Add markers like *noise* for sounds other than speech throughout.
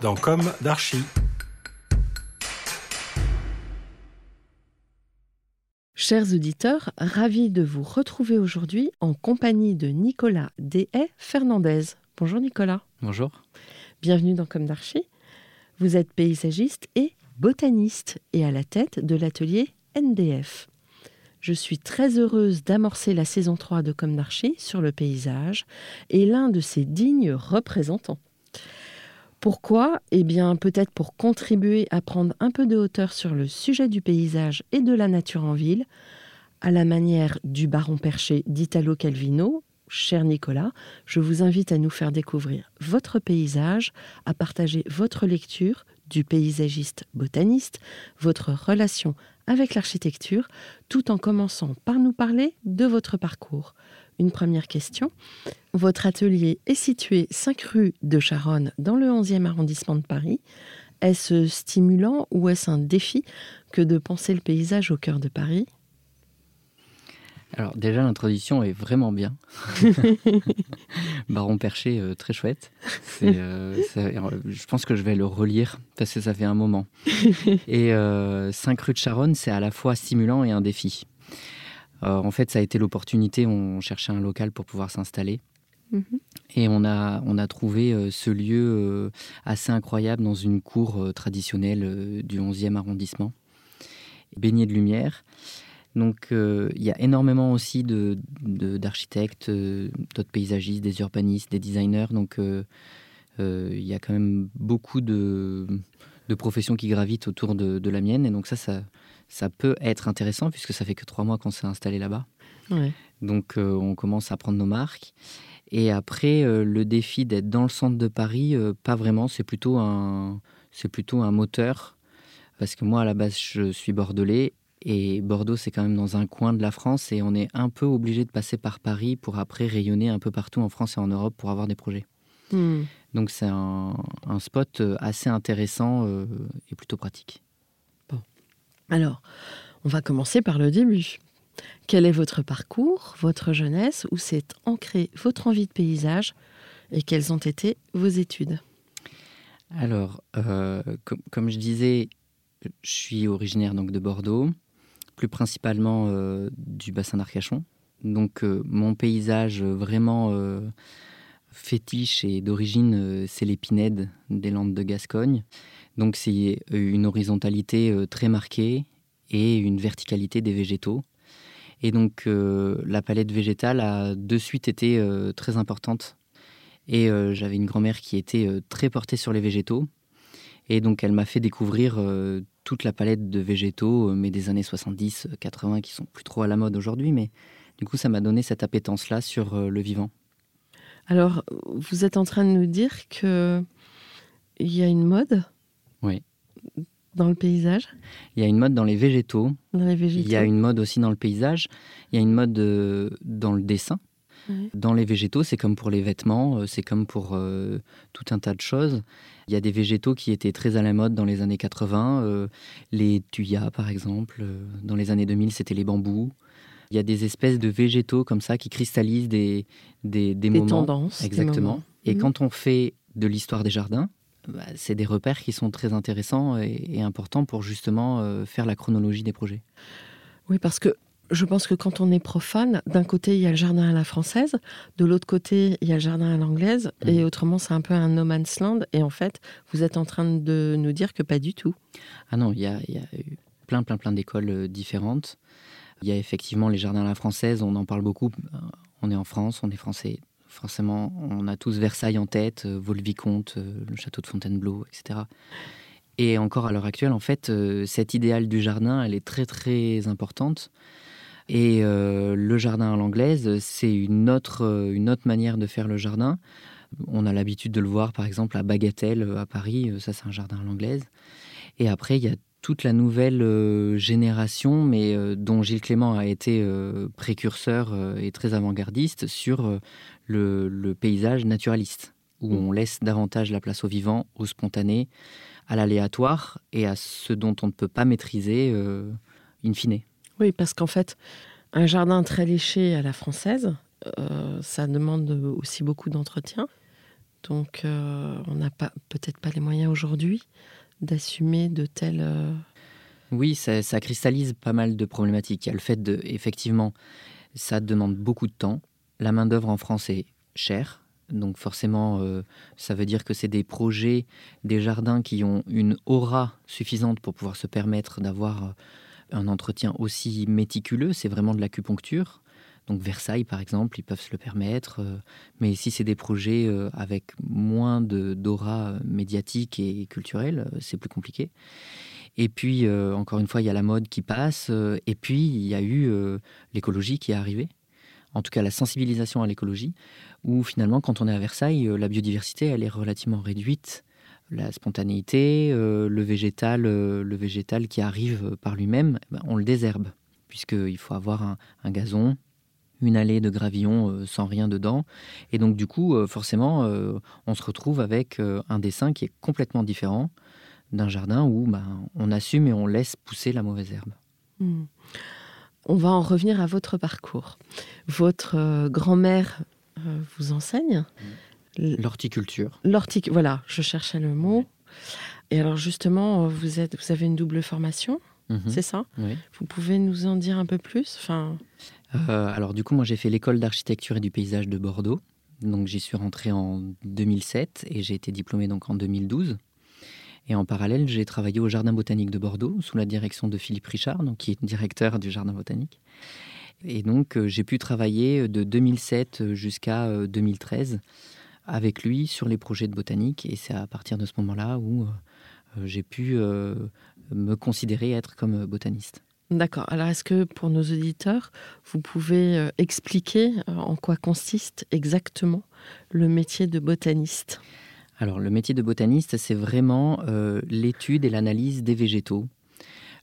dans Comme d'Archie. Chers auditeurs, ravi de vous retrouver aujourd'hui en compagnie de Nicolas D.A. Fernandez. Bonjour Nicolas. Bonjour. Bienvenue dans Comme d'Archie. Vous êtes paysagiste et botaniste et à la tête de l'atelier NDF. Je suis très heureuse d'amorcer la saison 3 de Comme d'Archie sur le paysage et l'un de ses dignes représentants. Pourquoi? Eh bien, peut-être pour contribuer à prendre un peu de hauteur sur le sujet du paysage et de la nature en ville, à la manière du baron perché d'Italo Calvino. Cher Nicolas, je vous invite à nous faire découvrir votre paysage, à partager votre lecture du paysagiste botaniste, votre relation avec l'architecture, tout en commençant par nous parler de votre parcours. Une première question. Votre atelier est situé 5 rue de Charonne dans le 11e arrondissement de Paris. Est-ce stimulant ou est-ce un défi que de penser le paysage au cœur de Paris? Alors déjà l'introduction est vraiment bien. *laughs* Baron Perché, euh, très chouette. *laughs* Euh, je pense que je vais le relire parce que ça fait un moment. Et 5 euh, rue de Charonne, c'est à la fois stimulant et un défi. En fait, ça a été l'opportunité, on cherchait un local pour pouvoir s'installer. Mhm. Et on a, on a trouvé ce lieu assez incroyable dans une cour traditionnelle du 11e arrondissement, baigné de lumière. Donc il y a énormément aussi d'architectes, de, d'autres paysagistes, des urbanistes, des designers. Donc il y a quand même beaucoup de, professions qui gravitent autour de, la mienne. Et donc ça, ça, ça, peut être intéressant puisque ça fait que trois mois qu'on s'est installé là-bas. Donc on commence à prendre nos marques. Et après, le défi d'être dans le centre de Paris, pas vraiment. C'est plutôt un, c'est plutôt un moteur. Parce que moi, à la base, je suis bordelais et Bordeaux, c'est quand même dans un coin de la France et on est un peu obligé de passer par Paris pour après rayonner un peu partout en France et en Europe pour avoir des projets. Hmm. Donc c'est un, spot euh, assez intéressant euh, et plutôt pratique. Alors, on va commencer par le début. Quel est votre parcours, votre jeunesse, où s'est ancrée votre envie de paysage et quelles ont été vos études? Alors, euh, comme je disais, je suis originaire donc de Bordeaux plus principalement euh, du bassin d'Arcachon. Donc euh, mon paysage vraiment fétiche et d'origine, c'est l'épinède des Landes de Gascogne. Donc c'est une horizontalité très marquée et une verticalité des végétaux. Et donc la palette végétale a de suite été très importante. Et j'avais une grand-mère qui était très portée sur les végétaux. Et donc elle m'a fait découvrir toute la palette de végétaux, euh, mais des années 70, 80, euh, qui sont plus trop à la mode aujourd'hui. Mais du coup, ça m'a donné cette appétence-là sur euh, le vivant. Alors, vous êtes en train de nous dire que il y a une mode Oui. Dans le paysage Il y a une mode dans les végétaux. Dans les végétaux. Il y a une mode aussi dans le paysage. Il y a une mode dans le dessin. Dans les végétaux, c'est comme pour les vêtements, c'est comme pour tout un tas de choses. Il y a des végétaux qui étaient très à la mode dans les années 80, les tuyas par exemple. Dans les années 2000, c'était les bambous. Il y a des espèces de végétaux comme ça qui cristallisent des, des, des, des moments. tendances. Exactement. Et Mhm. quand on fait de l'histoire des jardins, bah, c'est des repères qui sont très intéressants et, et importants pour justement euh, faire la chronologie des projets. Oui, parce que je pense que quand on est profane, d'un côté, il y a le jardin à la française, de l'autre côté, il y a le jardin à l'anglaise, Mhm. et autrement, c'est un peu un no man's land. Et en fait, vous êtes en train de nous dire que pas du tout. Ah non, il y a, il y a eu plein, plein, plein d'écoles euh, différentes. Il y a effectivement les jardins à la française, on en parle beaucoup. Euh, On est en France, on est français. Forcément, on a tous Versailles en tête, euh, Vaux-le-Vicomte, euh, le château de Fontainebleau, etc. Et encore à l'heure actuelle, en fait, euh, cet idéal du jardin, elle est très, très importante. Et le jardin à l'anglaise, c'est une autre, une autre manière de faire le jardin. On a l'habitude de le voir, par exemple, à Bagatelle, à Paris. Ça, c'est un jardin à l'anglaise. Et après, il y a toute la nouvelle euh, génération, mais euh, dont Gilles Clément a été euh, précurseur et très avant-gardiste sur le, le paysage naturaliste, où Mm. on laisse davantage la place au vivant, au spontané, à l'aléatoire et à ce dont on ne peut pas maîtriser in fine. Oui, parce qu'en fait, un jardin très léché à la française, euh, ça demande aussi beaucoup d'entretien. Donc, euh, on n'a pas peut-être pas les moyens aujourd'hui d'assumer de tels. euh, Oui, ça, ça cristallise pas mal de problématiques. Il y a le fait de, effectivement, ça demande beaucoup de temps. La main-d'œuvre en France est chère. Donc forcément, euh, ça veut dire que c'est des projets, des jardins qui ont une aura suffisante pour pouvoir se permettre d'avoir euh, un entretien aussi méticuleux. C'est vraiment de l'acupuncture. Donc Versailles, par exemple, ils peuvent se le permettre. euh, mais si c'est des projets euh, avec moins d'aura médiatique et culturelle, euh, c'est plus compliqué. Et puis, encore une fois, il y a la mode qui passe. et puis, il y a eu l'écologie qui est arrivée. En tout cas, la sensibilisation à l'écologie, où finalement, quand on est à Versailles, la biodiversité, elle est relativement réduite. La spontanéité, le, végétal, le végétal qui arrive par lui-même, eh ben, on le désherbe, puisqu'il faut avoir un gazon, une allée de gravillon euh, sans rien dedans. Et donc, du coup, euh, forcément, euh, on se retrouve avec un dessin qui est complètement différent d'un jardin où ben, on assume et on laisse pousser la mauvaise herbe. hmm. On va en revenir à votre parcours. Votre grand-mère vous enseigne L- L'horticulture. L'hortic, voilà, je cherchais le mot. Et alors justement, vous, êtes, vous avez une double formation, Mhm. c'est ça? Oui. Vous pouvez nous en dire un peu plus? Enfin, Euh, alors du coup, moi j'ai fait l'école d'architecture et du paysage de Bordeaux. Donc j'y suis rentré en 2007 et j'ai été diplômé donc en 2012. Et en parallèle, j'ai travaillé au Jardin botanique de Bordeaux sous la direction de Philippe Richard, qui est directeur du Jardin botanique. Et donc euh, j'ai pu travailler de 2007 jusqu'à euh, 2013 avec lui sur les projets de botanique. Et c'est à partir de ce moment-là où euh, j'ai pu euh, me considérer être comme botaniste. D'accord. Alors est-ce que pour nos auditeurs, vous pouvez euh, expliquer euh, en quoi consiste exactement le métier de botaniste? Alors, le métier de botaniste, c'est vraiment euh, l'étude et l'analyse des végétaux,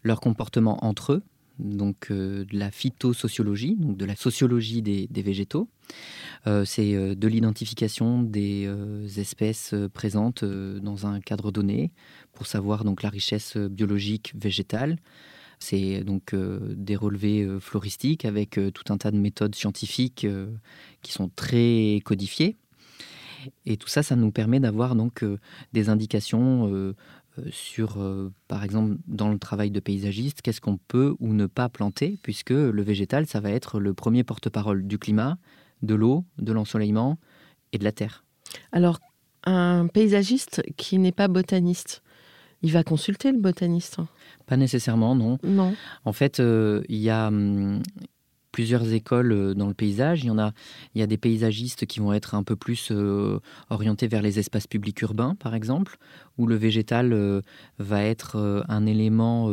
leur comportement entre eux, donc de la phytosociologie, donc de la sociologie des, végétaux. C'est de l'identification des espèces présentes dans un cadre donné pour savoir donc la richesse biologique végétale. C'est donc euh, des relevés euh, floristiques avec euh, tout un tas de méthodes scientifiques euh, qui sont très codifiées. Et tout ça, ça nous permet d'avoir donc euh, des indications euh, euh, sur, euh, par exemple, dans le travail de paysagiste, qu'est-ce qu'on peut ou ne pas planter, puisque le végétal, ça va être le premier porte-parole du climat, de l'eau, de l'ensoleillement et de la terre. Alors, un paysagiste qui n'est pas botaniste, il va consulter le botaniste Pas nécessairement, non. Non. En fait, euh, il y a hum, plusieurs écoles euh, dans le paysage. Il y en a, il y a des paysagistes qui vont être un peu plus euh, orientés vers les espaces publics urbains, par exemple, où le végétal euh, va être un élément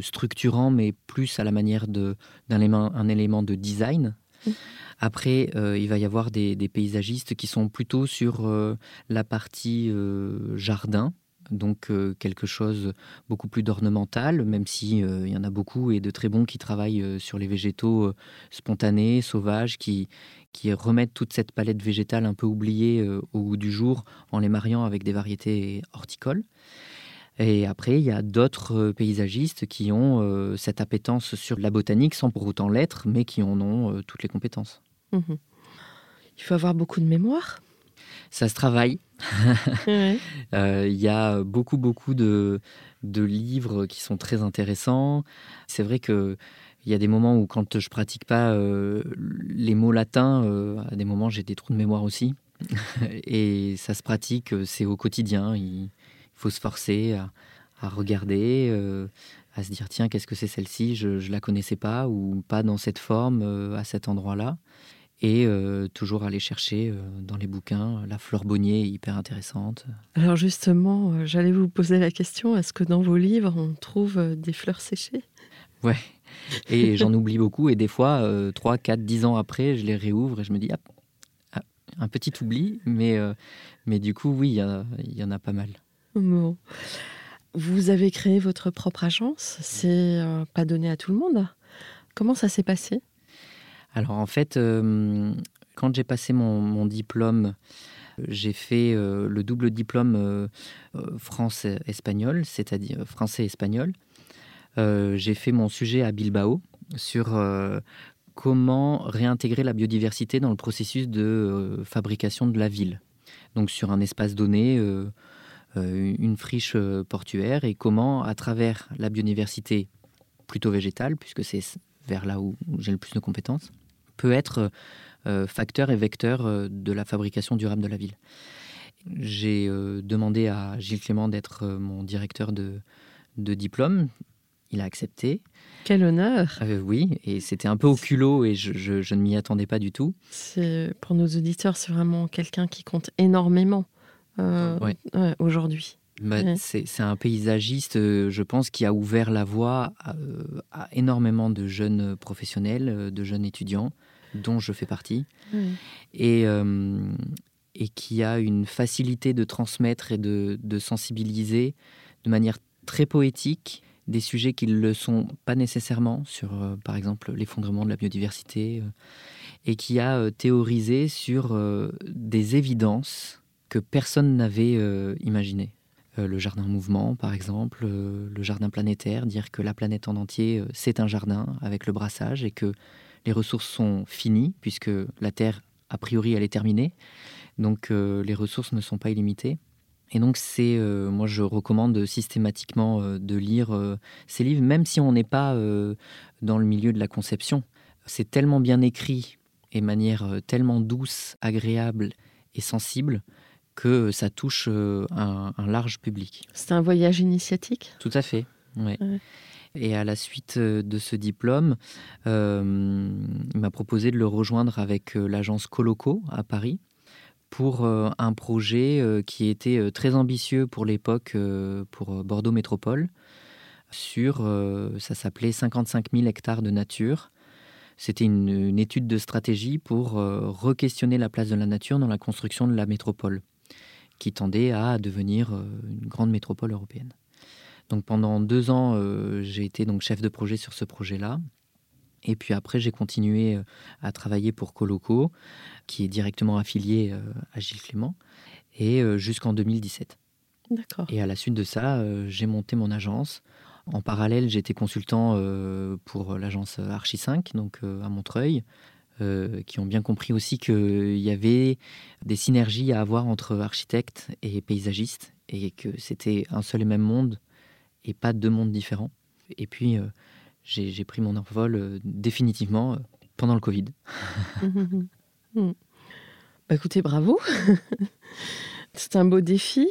structurant, mais plus à la manière d'un élément, un élément de design. Mhm. Après, euh, il va y avoir des, des paysagistes qui sont plutôt sur euh, la partie euh, jardin, donc euh, quelque chose beaucoup plus d'ornemental, même si il y en a beaucoup et de très bons qui travaillent sur les végétaux spontanés, sauvages, qui, qui remettent toute cette palette végétale un peu oubliée au goût du jour en les mariant avec des variétés horticoles. Et après, il y a d'autres paysagistes qui ont cette appétence sur la botanique sans pour autant l'être, mais qui en ont toutes les compétences. Mhm. Il faut avoir beaucoup de mémoire. Ça se travaille. *laughs* Euh, il y a beaucoup, beaucoup de, de, livres qui sont très intéressants. C'est vrai que il y a des moments où, quand je pratique pas euh, les mots latins, euh, à des moments j'ai des trous de mémoire aussi. *laughs* Et ça se pratique, c'est au quotidien. Il faut se forcer à, à regarder, à se dire tiens, qu'est-ce que c'est celle-ci? Je ne la connaissais pas ou pas dans cette forme, à cet endroit-là et euh, toujours aller chercher euh, dans les bouquins la fleur bonnier hyper intéressante. Alors justement, euh, j'allais vous poser la question, est-ce que dans vos livres, on trouve des fleurs séchées? Ouais, et j'en oublie beaucoup, et des fois, 3, 4, 10 ans après, je les réouvre et je me dis, ah, un petit oubli, mais, mais du coup, oui, il y, en a pas mal. Bon. Vous avez créé votre propre agence, c'est pas donné à tout le monde. Comment ça s'est passé? Alors en fait, euh, quand j'ai passé mon, diplôme, j'ai fait euh, le double diplôme euh, France-espagnol, c'est-à-dire français-espagnol. j'ai fait mon sujet à Bilbao sur comment réintégrer la biodiversité dans le processus de fabrication de la ville. Donc sur un espace donné, une friche portuaire, et comment, à travers la biodiversité plutôt végétale, puisque c'est vers là où j'ai le plus de compétences, peut être euh, facteur et vecteur euh, de la fabrication durable de la ville. J'ai euh, demandé à Gilles Clément d'être mon directeur de, de diplôme. Il a accepté. Quel honneur Oui, et c'était un peu au culot et je, je, ne m'y attendais pas du tout. Pour nos auditeurs, c'est vraiment quelqu'un qui compte énormément aujourd'hui. Bah, c'est un paysagiste, je pense, qui a ouvert la voie à, à énormément de jeunes professionnels, de jeunes étudiants dont je fais partie, et, euh, et qui a une facilité de transmettre et de, sensibiliser de manière très poétique des sujets qui ne le sont pas nécessairement, sur euh, par exemple l'effondrement de la biodiversité, euh, et qui a théorisé sur des évidences que personne n'avait imaginées. Le jardin en mouvement, par exemple, le jardin planétaire, dire que la planète en entier, c'est un jardin avec le brassage et que les ressources sont finies, puisque la Terre, a priori, elle est terminée. Donc euh, les ressources ne sont pas illimitées. Et donc c'est, euh, moi je recommande systématiquement euh, de lire ces livres, même si on n'est pas dans le milieu de la conception. C'est tellement bien écrit et manière tellement douce, agréable et sensible que ça touche un, large public. C'est un voyage initiatique? Tout à fait, oui. Et à la suite euh, de ce diplôme, euh, il m'a proposé de le rejoindre avec euh, l'agence Coloco à Paris pour un projet qui était très ambitieux pour l'époque pour Bordeaux Métropole. Sur, ça s'appelait 55 000 hectares de nature. C'était une, étude de stratégie pour re-questionner la place de la nature dans la construction de la métropole, qui tendait à devenir une grande métropole européenne. Donc pendant deux ans, euh, j'ai été donc chef de projet sur ce projet-là. Et puis après, j'ai continué euh, à travailler pour Coloco, qui est directement affilié euh, à Gilles Clément, et jusqu'en 2017. D'accord. Et à la suite de ça, j'ai monté mon agence. En parallèle, j'étais consultant pour l'agence Archi 5, donc à Montreuil, qui ont bien compris aussi qu'il y avait des synergies à avoir entre architectes et paysagistes, et que c'était un seul et même monde et pas deux mondes différents. Et puis, euh, j'ai pris mon envol euh, définitivement euh, pendant le Covid. *laughs* bah écoutez, bravo. *laughs* C'est un beau défi.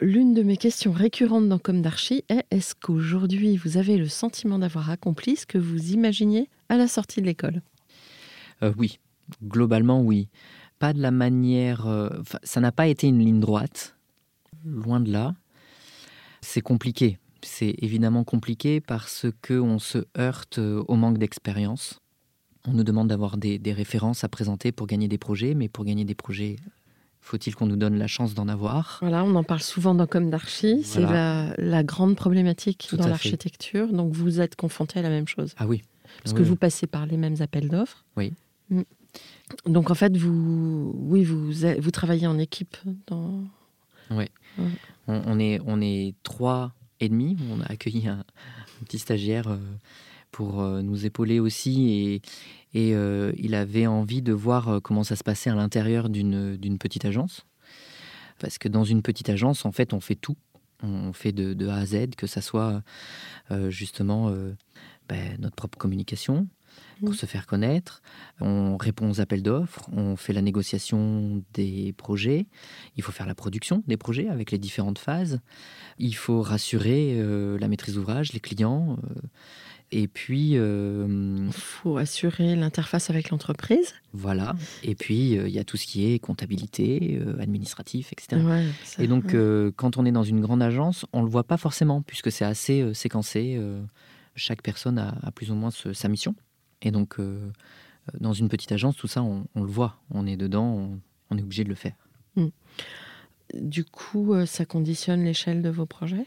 L'une de mes questions récurrentes dans Comme d'Archie est est-ce qu'aujourd'hui vous avez le sentiment d'avoir accompli ce que vous imaginiez à la sortie de l'école? Oui, globalement oui. Pas de la manière. ça n'a pas été une ligne droite, loin de là. C'est compliqué. C'est évidemment compliqué parce qu'on se heurte euh, au manque d'expérience. On nous demande d'avoir des, références à présenter pour gagner des projets, mais pour gagner des projets, Faut-il qu'on nous donne la chance d'en avoir? Voilà, on en parle souvent dans Comme d'Archi. C'est la, la, grande problématique dans l'architecture. Donc vous êtes confronté à la même chose. Ah oui. Parce que vous passez par les mêmes appels d'offres. Oui. Mm. Donc en fait, vous, oui, vous, vous travaillez en équipe dans. Oui. On, est, on est trois et demi. On a accueilli un, petit stagiaire euh, pour euh, nous épauler aussi et, et euh, il avait envie de voir comment ça se passait à l'intérieur d'une petite agence. Parce que dans une petite agence, en fait, on fait tout. On fait de, de A à Z, que ça soit justement ben, notre propre communication, pour se faire connaître. On répond aux appels d'offres, on fait la négociation des projets, il faut faire la production des projets avec les différentes phases, il faut rassurer euh, la maîtrise d'ouvrage, les clients. Euh, et puis... Il euh, faut assurer l'interface avec l'entreprise. Voilà. Et puis, il y a tout ce qui est comptabilité, administratif, etc. et donc, quand on est dans une grande agence, on ne le voit pas forcément, puisque c'est assez séquencé. chaque personne a, a, plus ou moins sa mission. Et donc, euh, dans une petite agence, tout ça, on, le voit. On est dedans, on, est obligé de le faire. Hmm. Du coup, euh, ça conditionne l'échelle de vos projets?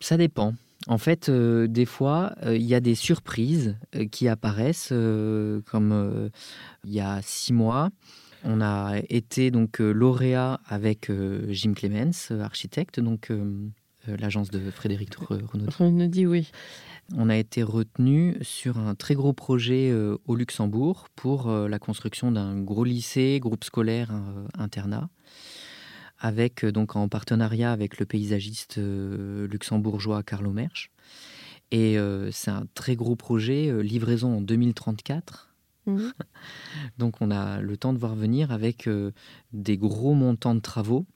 Ça dépend. En fait, euh, des fois, il y a des surprises qui apparaissent, comme il y a six mois. On a été donc lauréat avec Jim Clemens, architecte, donc l'agence de Frédéric Renaud. Renaud, oui on a été retenu sur un très gros projet euh, au Luxembourg pour euh, la construction d'un gros lycée, groupe scolaire, euh, internat, avec donc en partenariat avec le paysagiste luxembourgeois Carlo Mersch. Et c'est un très gros projet, livraison en 2034. Mmh. *laughs* donc on a le temps de voir venir avec des gros montants de travaux.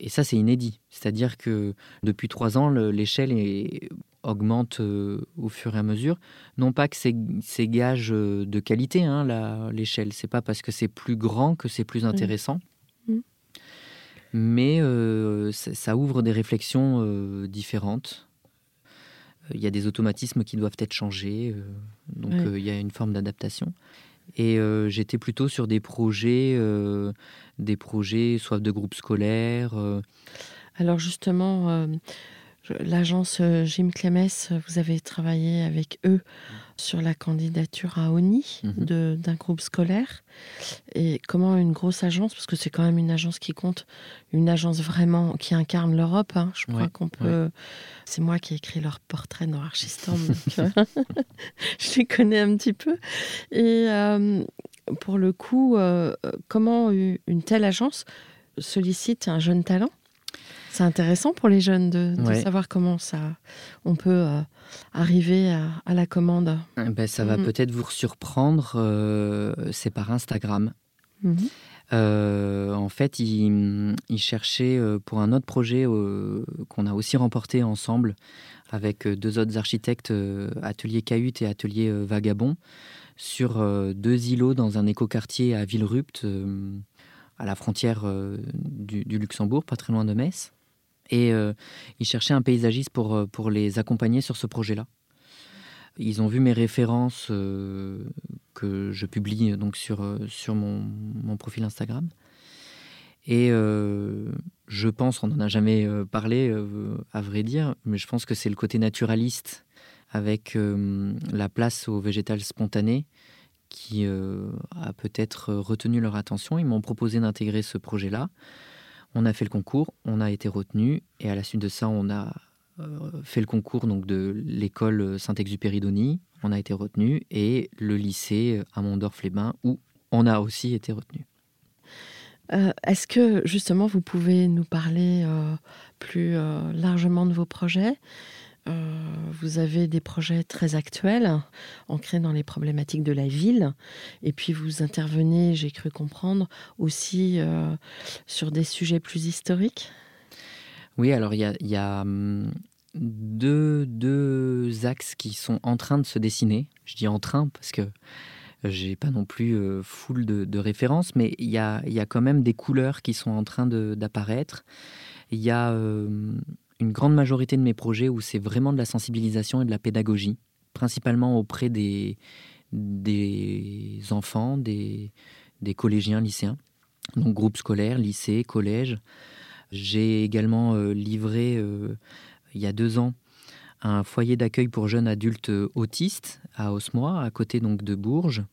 Et ça, c'est inédit. C'est-à-dire que depuis trois ans, l'échelle est augmente euh, au fur et à mesure. Non pas que c'est gage euh, de qualité, hein, l'échelle. C'est pas parce que c'est plus grand que c'est plus intéressant. Mm. Mais euh, ça, ouvre des réflexions différentes. Il y a des automatismes qui doivent être changés. donc il y a une forme d'adaptation. Et j'étais plutôt sur des projets, des projets soit de groupes scolaires. Alors justement, L'agence euh, Jim Clemès, vous avez travaillé avec eux sur la candidature à ONI mhm. d'un groupe scolaire. Et comment une grosse agence, parce que c'est quand même une agence qui compte, une agence vraiment qui incarne l'Europe. Hein, je crois qu'on peut. C'est moi qui ai écrit leur portrait dans Archistorm, euh, je les connais un petit peu. Et euh, pour le coup, comment une telle agence sollicite un jeune talent? C'est intéressant pour les jeunes de, savoir comment ça, on peut euh, arriver à, la commande. Eh ben, ça va mhm. peut-être vous surprendre, euh, c'est par Instagram. Mhm. Euh, en fait, il, il, cherchait pour un autre projet qu'on a aussi remporté ensemble avec deux autres architectes, Atelier Cahute et Atelier Vagabond, sur deux îlots dans un écoquartier à Villerupt, à la frontière du, du, Luxembourg, pas très loin de Metz. Et euh, ils cherchaient un paysagiste pour, euh, pour les accompagner sur ce projet-là. Ils ont vu mes références euh, que je publie donc sur, sur mon, mon profil Instagram. Et je pense, on n'en a jamais parlé à vrai dire, mais je pense que c'est le côté naturaliste avec la place au végétal spontané qui a peut-être retenu leur attention. Ils m'ont proposé d'intégrer ce projet-là. On a fait le concours, on a été retenu, et à la suite de ça, on a euh, fait le concours donc de l'école Saint-Exupéry d'Ony, on a été retenu, et le lycée à les bains où on a aussi été retenu. Euh, est-ce que justement vous pouvez nous parler euh, plus largement de vos projets? Vous avez des projets très actuels, ancrés dans les problématiques de la ville. Et puis vous intervenez, j'ai cru comprendre, aussi euh, sur des sujets plus historiques. Oui, alors il y a, hum, deux, deux, axes qui sont en train de se dessiner. Je dis en train parce que j'ai pas non plus euh, full de, références, mais il y a, y a, quand même des couleurs qui sont en train d'apparaître. Il y a une grande majorité de mes projets où c'est vraiment de la sensibilisation et de la pédagogie, principalement auprès des, des enfants, des, des collégiens, lycéens. donc groupe scolaire, lycée, collège. J'ai également livré il y a deux ans un foyer d'accueil pour jeunes adultes autistes à Osmois, à côté donc de Bourges,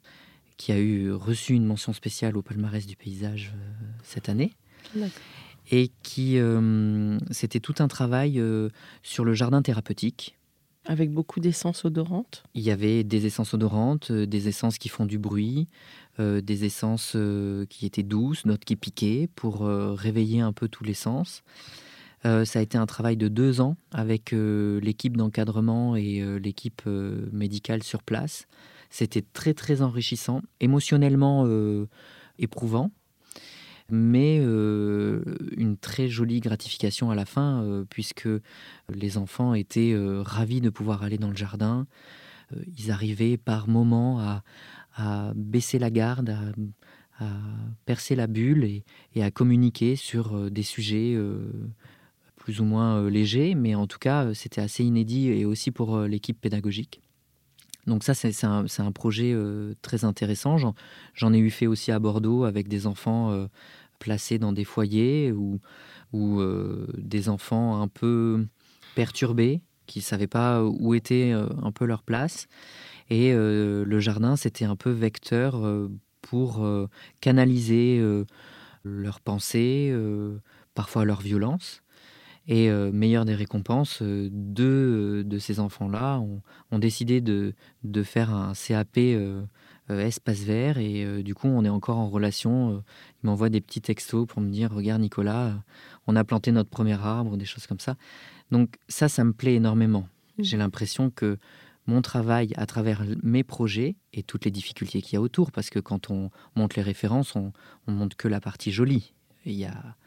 qui a eu reçu une mention spéciale au palmarès du paysage cette année et qui c'était tout un travail sur le jardin thérapeutique avec beaucoup d'essences odorantes Il y avait des essences odorantes, euh, des essences qui font du bruit, euh, des essences euh, qui étaient douces, d'autres qui piquaient, pour réveiller un peu tous les sens. ça a été un travail de deux ans avec l'équipe d'encadrement et l'équipe médicale sur place. C'était très très enrichissant, émotionnellement éprouvant, mais euh, une très jolie gratification à la fin, euh, puisque les enfants étaient euh, ravis de pouvoir aller dans le jardin. ils arrivaient par moments à, baisser la garde, à, percer la bulle et, à communiquer sur des sujets plus ou moins légers, mais en tout cas, c'était assez inédit et aussi pour l'équipe pédagogique. Donc ça, c'est un, projet très intéressant. J'en ai eu fait aussi à Bordeaux avec des enfants placés dans des foyers ou, euh, des enfants un peu perturbés qui ne savaient pas où était euh, un peu leur place. Et euh, le jardin, c'était un peu vecteur pour canaliser leurs pensées, parfois leur violence. Et meilleure des récompenses, deux de ces enfants-là ont, ont, décidé de, de, faire un CAP euh, espace vert. Et euh, du coup, on est encore en relation. Euh, il m'envoie des petits textos pour me dire Regarde, Nicolas, on a planté notre premier arbre, des choses comme ça. Donc, ça, ça me plaît énormément. Mmh. J'ai l'impression que mon travail à travers mes projets et toutes les difficultés qu'il y a autour, parce que quand on monte les références, on, on monte que la partie jolie. Il y a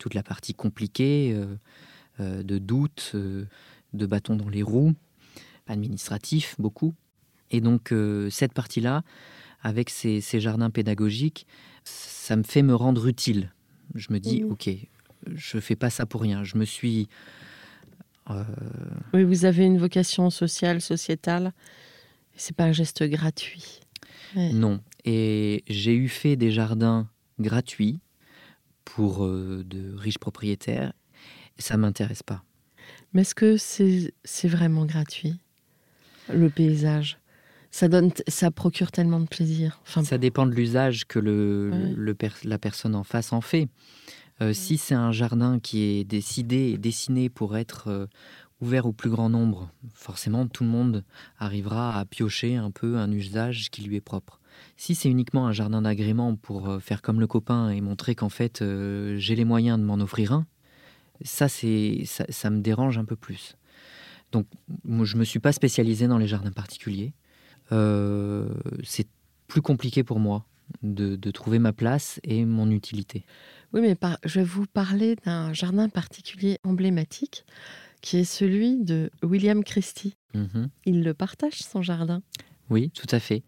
toute la partie compliquée, de doutes, de bâtons dans les roues, administratif beaucoup. Et donc euh, cette partie-là, avec ces, jardins pédagogiques, ça me fait me rendre utile. Je me dis, mmh. ok, je fais pas ça pour rien. Je me suis... Euh, oui, vous avez une vocation sociale, sociétale. C'est pas un geste gratuit. Non. Et j'ai eu fait des jardins gratuits pour euh, de riches propriétaires. Ça m'intéresse pas. Mais est-ce que c'est vraiment gratuit, le paysage? Ça donne, ça procure tellement de plaisir. Enfin, ça dépend de l'usage que le, la personne en face en fait. Euh, si c'est un jardin qui est décidé et dessiné pour être euh, ouvert au plus grand nombre, forcément tout le monde arrivera à piocher un peu un usage qui lui est propre. Si c'est uniquement un jardin d'agrément pour euh, faire comme le copain et montrer qu'en fait j'ai les moyens de m'en offrir un, ça, c'est, ça, ça, me dérange un peu plus. Donc moi, je ne me suis pas spécialisé dans les jardins particuliers. Euh, c'est plus compliqué pour moi de, trouver ma place et mon utilité. Oui, mais je vais vous parler d'un jardin particulier emblématique qui est celui de William Christie. Mhm. Il le partage, son jardin. Oui, tout à fait.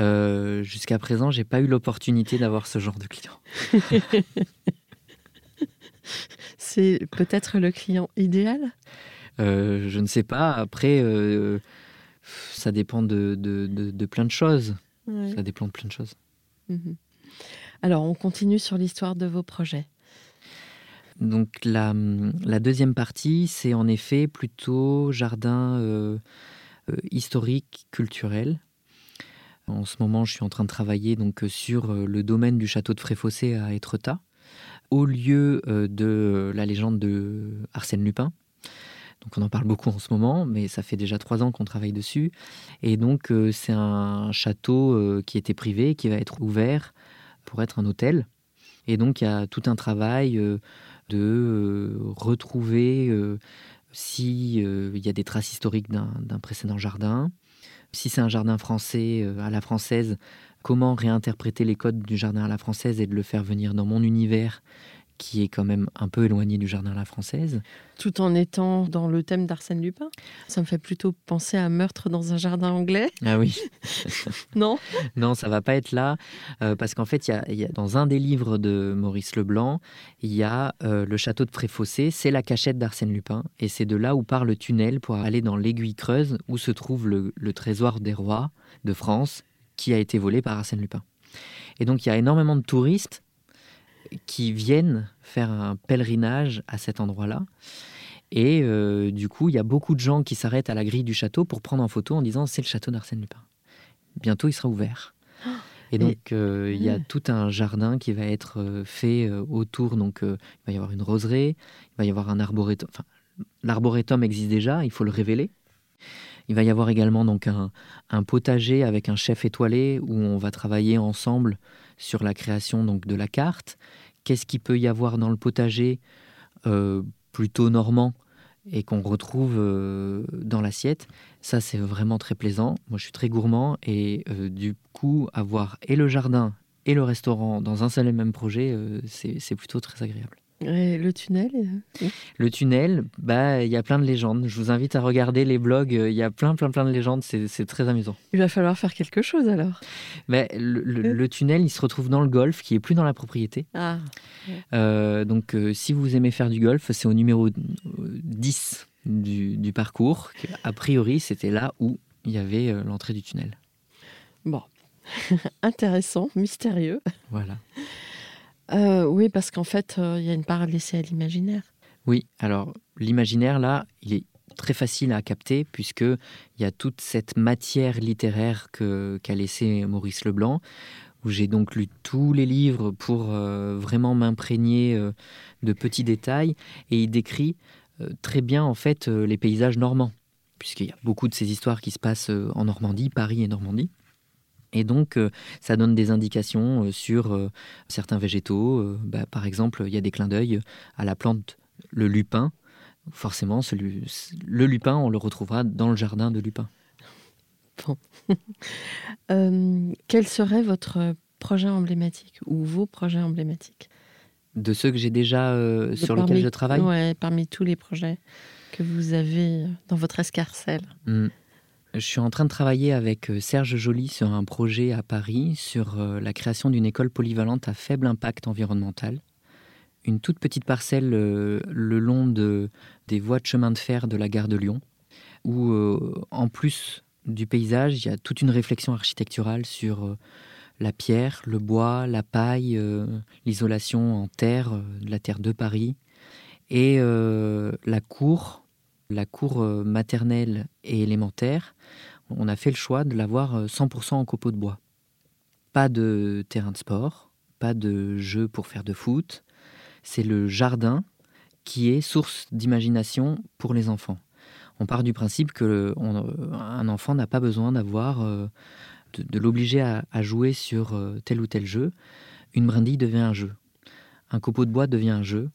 Euh, jusqu'à présent, j'ai pas eu l'opportunité d'avoir ce genre de client. *laughs* C'est peut-être le client idéal? Euh, Je ne sais pas. Après, ça dépend de, de, plein de choses. Ça dépend de plein de choses. Mhm. Alors, on continue sur l'histoire de vos projets. Donc, la, la deuxième partie, c'est en effet plutôt jardin euh, euh, historique, culturel. En ce moment, je suis en train de travailler donc sur euh, le domaine du château de Fréfossé à Étretat, au lieu de la légende de Arsène Lupin. On en parle beaucoup en ce moment, mais ça fait déjà trois ans qu'on travaille dessus. Et donc euh, c'est un château euh, qui était privé, qui va être ouvert pour être un hôtel. Et donc il y a tout un travail euh, de retrouver s'il y a des traces historiques d'un précédent jardin. Si c'est un jardin français à la française, comment réinterpréter les codes du jardin à la française et de le faire venir dans mon univers? Qui est quand même un peu éloigné du jardin à la française. Tout en étant dans le thème d'Arsène Lupin Ça me fait plutôt penser à meurtre dans un jardin anglais. Ah oui. *laughs* non? Non, ça va pas être là, euh, parce qu'en fait, il y, a, dans un des livres de Maurice Leblanc, il y a euh, le château de Fréfossé, c'est la cachette d'Arsène Lupin, et c'est de là où part le tunnel pour aller dans l'aiguille creuse où se trouve le, le trésor des rois de France qui a été volé par Arsène Lupin. Et donc il y a énormément de touristes qui viennent faire un pèlerinage à cet endroit-là. Et euh, du coup, il y a beaucoup de gens qui s'arrêtent à la grille du château pour prendre en photo en disant c'est le château d'Arsène Lupin. Bientôt, il sera ouvert. Et donc, euh, il y a tout un jardin qui va être euh, fait autour. Donc, il va y avoir une roseraie, il va y avoir un arboretum. Enfin, l'arboretum existe déjà, il faut le révéler. Il va y avoir également donc un, un, potager avec un chef étoilé où on va travailler ensemble sur la création donc de la carte. Qu'est-ce qu'il peut y avoir dans le potager plutôt normand et qu'on retrouve euh, dans l'assiette? Ça, c'est vraiment très plaisant. Moi, je suis très gourmand et euh, du coup, avoir et le jardin et le restaurant dans un seul et même projet, euh, c'est plutôt très agréable le tunnel Le tunnel, bah, il y a plein de légendes. Je vous invite à regarder les blogs. Il y a plein, plein, plein de légendes. C'est très amusant. Il va falloir faire quelque chose alors. Bah, le, tunnel, il se retrouve dans le golf, qui est plus dans la propriété. Ah. Euh, donc, euh, si vous aimez faire du golf, c'est au numéro 10 du, du parcours. A priori, c'était là où il y avait euh, l'entrée du tunnel. Bon, *laughs* intéressant, mystérieux. Voilà. Euh, oui, parce qu'en fait, euh, il y a une part laissée à l'imaginaire. Oui, alors l'imaginaire, là, il est très facile à capter puisqu'il y a toute cette matière littéraire qu'a laissé Maurice Leblanc, où j'ai donc lu tous les livres pour euh, vraiment m'imprégner de petits détails, et il décrit très bien en fait les paysages normands, puisqu'il y a beaucoup de ces histoires qui se passent en Normandie, Paris et Normandie. Et donc, euh, ça donne des indications euh, sur euh, certains végétaux. Bah, par exemple, il y a des clins d'œil à la plante, le lupin. Forcément, le lupin, on le retrouvera dans le jardin de Lupin. Bon. *laughs* quel serait votre projet emblématique ou vos projets emblématiques? De ceux que j'ai déjà sur lesquels je travaille? Oui, parmi tous les projets que vous avez dans votre escarcelle. Hmm. Je suis en train de travailler avec euh, Serge Joly sur un projet à Paris sur euh, la création d'une école polyvalente à faible impact environnemental. Une toute petite parcelle euh, le long de, des voies de chemin de fer de la gare de Lyon, où en plus du paysage, il y a toute une réflexion architecturale sur la pierre, le bois, la paille, l'isolation en terre, la terre de Paris, et la cour la cour euh, maternelle et élémentaire, on a fait le choix de l'avoir 100% euh, en copeaux de bois. Pas de terrain de sport, pas de jeu pour faire de foot. C'est le jardin qui est source d'imagination pour les enfants. On part du principe que un enfant n'a pas besoin d'avoir euh, de, l'obliger à, jouer sur tel ou tel jeu. Une brindille devient un jeu. Un copeau de bois devient un jeu.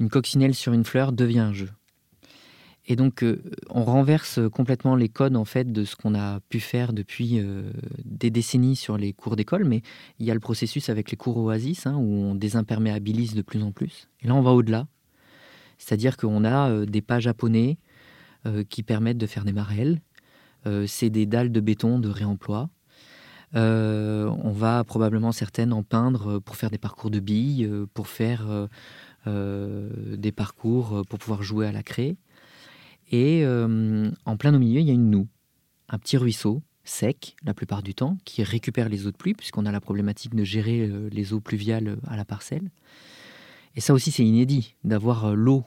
Une coccinelle sur une fleur devient un jeu. Et donc, euh, on renverse complètement les codes en fait de ce qu'on a pu faire depuis euh, des décennies sur les cours d'école. Mais il y a le processus avec les cours Oasis hein, où on désimperméabilise de plus en plus. Et là, on va au-delà. C'est-à-dire qu'on a euh, des pas japonais qui permettent de faire des marelles. C'est des dalles de béton de réemploi. on va probablement certaines en peindre pour faire des parcours de billes, pour faire des parcours pour pouvoir jouer à la craie. Et euh, en plein au milieu, il y a une noue, un petit ruisseau sec la plupart du temps, qui récupère les eaux de pluie, puisqu'on a la problématique de gérer euh, les eaux pluviales à la parcelle. Et ça aussi, c'est inédit, d'avoir euh, l'eau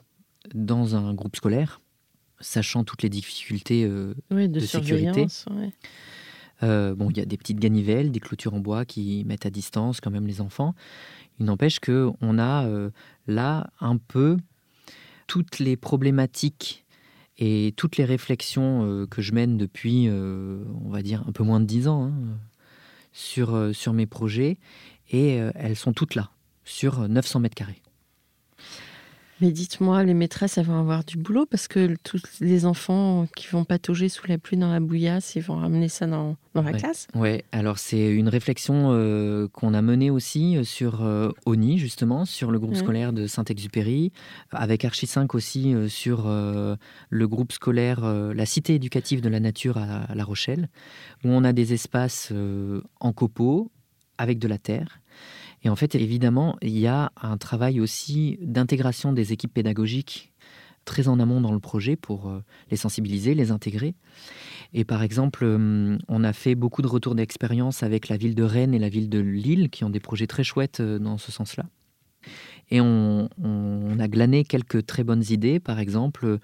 dans un groupe scolaire, sachant toutes les difficultés de, sécurité. bon, il y a des petites ganivelles, des clôtures en bois qui mettent à distance quand même les enfants. Il n'empêche que on a là un peu toutes les problématiques et toutes les réflexions euh, que je mène depuis, euh, on va dire, un peu moins de dix ans hein, sur, euh, sur mes projets, et elles sont toutes là, sur 900 mètres carrés. Mais dites-moi, les maîtresses, elles vont avoir du boulot parce que tous les enfants qui vont patauger sous la pluie dans la bouillasse, ils vont ramener ça dans, dans la classe? Oui, alors c'est une réflexion euh, qu'on a menée aussi euh, sur euh, ONI, justement, sur le groupe scolaire de Saint-Exupéry, avec Archi 5 aussi sur le groupe scolaire La Cité éducative de la nature à La Rochelle, où on a des espaces en copeaux avec de la terre et en fait, évidemment, il y a un travail aussi d'intégration des équipes pédagogiques très en amont dans le projet pour euh, les sensibiliser, les intégrer. Et par exemple, euh, on a fait beaucoup de retours d'expérience avec la ville de Rennes et la ville de Lille, qui ont des projets très chouettes euh, dans ce sens-là. Et on, on a glané quelques très bonnes idées. Par exemple,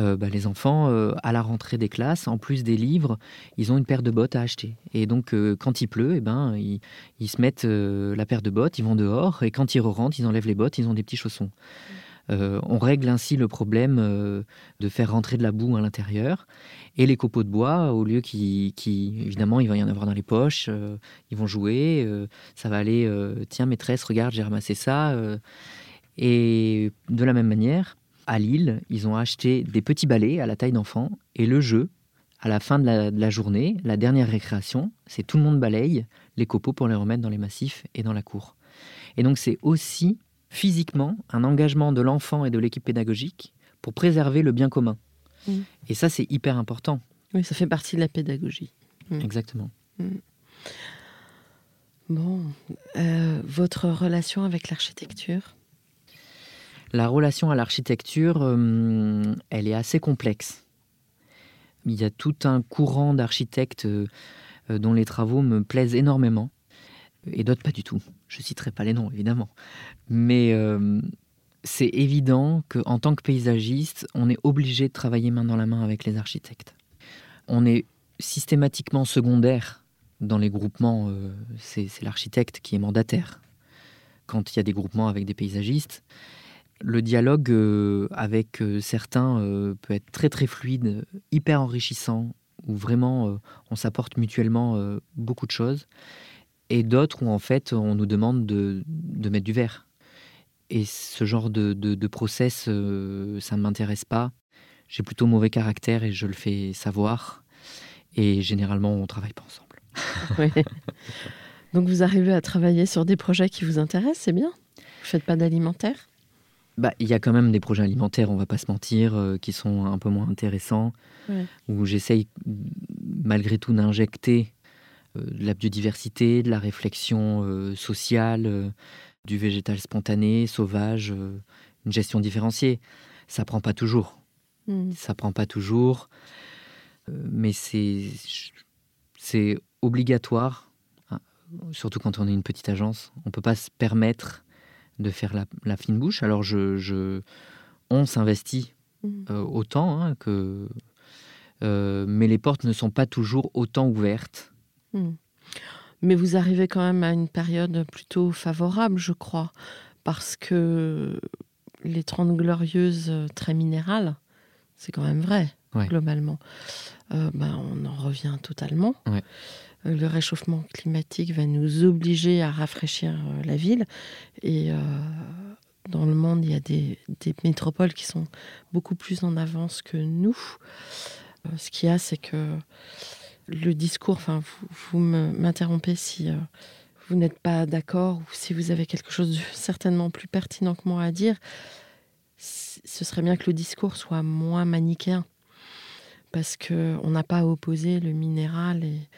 euh, bah, les enfants, euh, à la rentrée des classes, en plus des livres, ils ont une paire de bottes à acheter. Et donc, euh, quand il pleut, eh ben, ils, se mettent la paire de bottes, ils vont dehors, et quand ils rentrent, ils enlèvent les bottes, ils ont des petits chaussons. on règle ainsi le problème de faire rentrer de la boue à l'intérieur. Et les copeaux de bois, au lieu qui, évidemment, il va y en avoir dans les poches, ils vont jouer, ça va aller, tiens maîtresse, regarde, j'ai ramassé ça. et de la même manière, à Lille, ils ont acheté des petits balais à la taille d'enfant et le jeu, à la fin de la, journée, la dernière récréation, c'est tout le monde balaye les copeaux pour les remettre dans les massifs et dans la cour. Et donc c'est aussi physiquement un engagement de l'enfant et de l'équipe pédagogique pour préserver le bien commun. Mmh. Et ça, c'est hyper important. Oui, ça fait partie de la pédagogie. Mmh. Exactement. Mmh. Bon, euh, votre relation avec l'architecture? La relation à l'architecture, euh, elle est assez complexe. Il y a tout un courant d'architectes euh, dont les travaux me plaisent énormément, et d'autres pas du tout. Je citerai pas les noms, évidemment. Mais euh, c'est évident qu'en tant que paysagiste, on est obligé de travailler main dans la main avec les architectes. On est systématiquement secondaire dans les groupements, c'est l'architecte qui est mandataire. Quand il y a des groupements avec des paysagistes, le dialogue euh, avec euh, certains euh, peut être très très fluide, hyper enrichissant, où vraiment on s'apporte mutuellement beaucoup de choses, et d'autres où en fait on nous demande de, mettre du verre. Et ce genre de, process, ça ne m'intéresse pas. J'ai plutôt mauvais caractère et je le fais savoir. Et généralement, on ne travaille pas ensemble. *laughs* Donc vous arrivez à travailler sur des projets qui vous intéressent, c'est bien Vous ne faites pas d'alimentaire? Bah, il y a quand même des projets alimentaires, on va pas se mentir, euh, qui sont un peu moins intéressants, où j'essaye malgré tout d'injecter euh, de la biodiversité, de la réflexion euh, sociale, du végétal spontané, sauvage, une gestion différenciée. Ça prend pas toujours. Hmm. Ça prend pas toujours, mais c'est c'est obligatoire, hein, surtout quand on est une petite agence. On peut pas se permettre de faire la, fine bouche. Alors, je, on s'investit mmh. euh, autant hein, que. Euh, mais les portes ne sont pas toujours autant ouvertes. Mmh. Mais vous arrivez quand même à une période plutôt favorable, je crois, parce que les 30 glorieuses euh, très minérales, c'est quand même vrai, globalement. Ben, on en revient totalement. Euh, le réchauffement climatique va nous obliger à rafraîchir euh, la ville. Et euh, dans le monde, il y a des, métropoles qui sont beaucoup plus en avance que nous. ce qu'il y a, c'est que le discours, enfin, vous, m'interrompez si vous n'êtes pas d'accord ou si vous avez quelque chose de *laughs* certainement plus pertinent que moi à dire, ce serait bien que le discours soit moins manichéen. Parce qu'on n'a pas opposé le minéral et,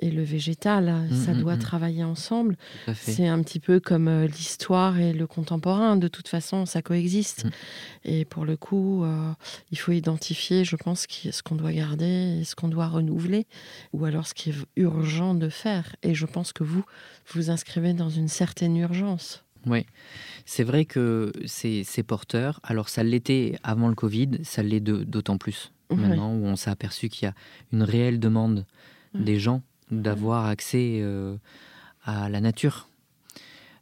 et le végétal. Mmh, ça mmh, doit mmh. travailler ensemble. C'est un petit peu comme euh, l'histoire et le contemporain. De toute façon, ça coexiste. Et pour le coup, euh, il faut identifier, je pense, ce qu'on doit garder et ce qu'on doit renouveler, ou alors ce qui est urgent de faire. Et je pense que vous, vous inscrivez dans une certaine urgence. Oui, c'est vrai que c'est porteur. Alors ça l'était avant le Covid, ça l'est d'autant plus maintenant où on s'est aperçu qu'il y a une réelle demande des gens d'avoir accès euh, à la nature.